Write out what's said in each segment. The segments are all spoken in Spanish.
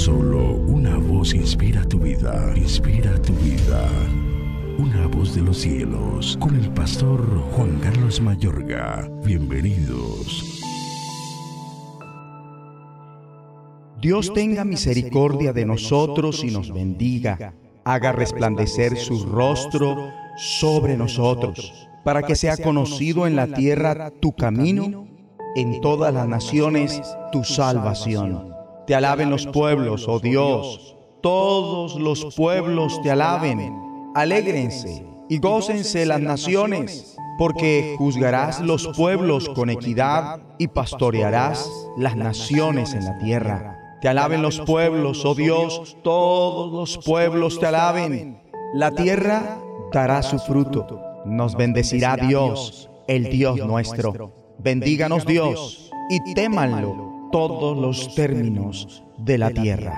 Solo una voz inspira tu vida, inspira tu vida. Una voz de los cielos, con el pastor Juan Carlos Mayorga. Bienvenidos. Dios tenga misericordia de nosotros y nos bendiga. Haga resplandecer su rostro sobre nosotros, para que sea conocido en la tierra tu camino, en todas las naciones tu salvación. Te alaben los pueblos, oh Dios, todos los pueblos te alaben. Alégrense y gócense las naciones, porque juzgarás los pueblos con equidad y pastorearás las naciones en la tierra. Te alaben los pueblos, oh Dios, todos los pueblos te alaben. La tierra dará su fruto. Nos bendecirá Dios, el Dios nuestro. Bendíganos Dios y témanlo todos los términos de la tierra.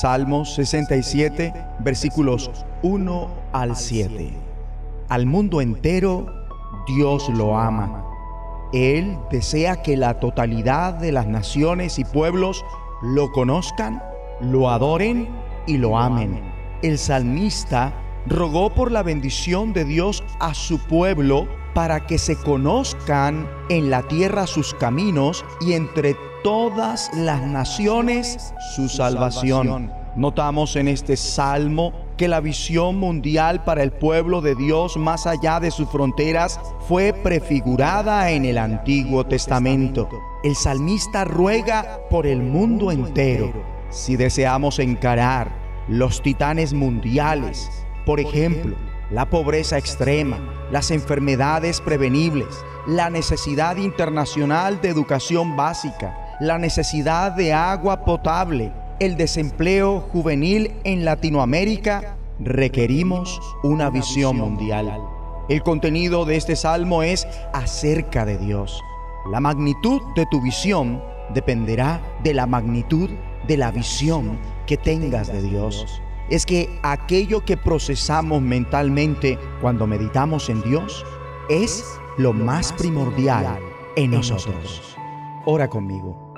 Salmos 67, versículos 1 al 7. Al mundo entero Dios lo ama. Él desea que la totalidad de las naciones y pueblos lo conozcan, lo adoren y lo amen. El salmista rogó por la bendición de Dios a su pueblo para que se conozcan en la tierra sus caminos y entre todas las naciones su salvación. Notamos en este salmo que la visión mundial para el pueblo de Dios más allá de sus fronteras fue prefigurada en el Antiguo Testamento. El salmista ruega por el mundo entero. Si deseamos encarar los titanes mundiales, por ejemplo, la pobreza extrema, las enfermedades prevenibles, la necesidad internacional de educación básica, la necesidad de agua potable, el desempleo juvenil en Latinoamérica, requerimos una visión mundial. El contenido de este salmo es acerca de Dios. La magnitud de tu visión dependerá de la magnitud de la visión que tengas de Dios. Es que aquello que procesamos mentalmente cuando meditamos en Dios es lo más primordial en nosotros. Ora conmigo.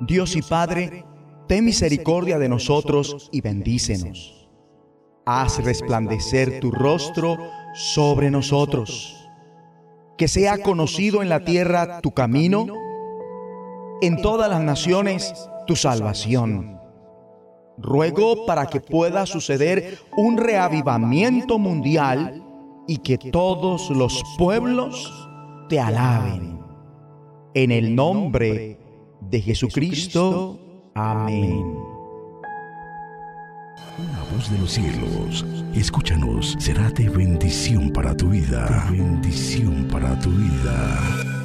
Dios y Padre, ten misericordia de nosotros y bendícenos. Haz resplandecer tu rostro sobre nosotros. Que sea conocido en la tierra tu camino, en todas las naciones tu salvación. Ruego para que pueda suceder un reavivamiento mundial y que todos los pueblos te alaben. En el nombre de Jesucristo. Amén. Una voz de los cielos, escúchanos, será de bendición para tu vida. bendición para tu vida.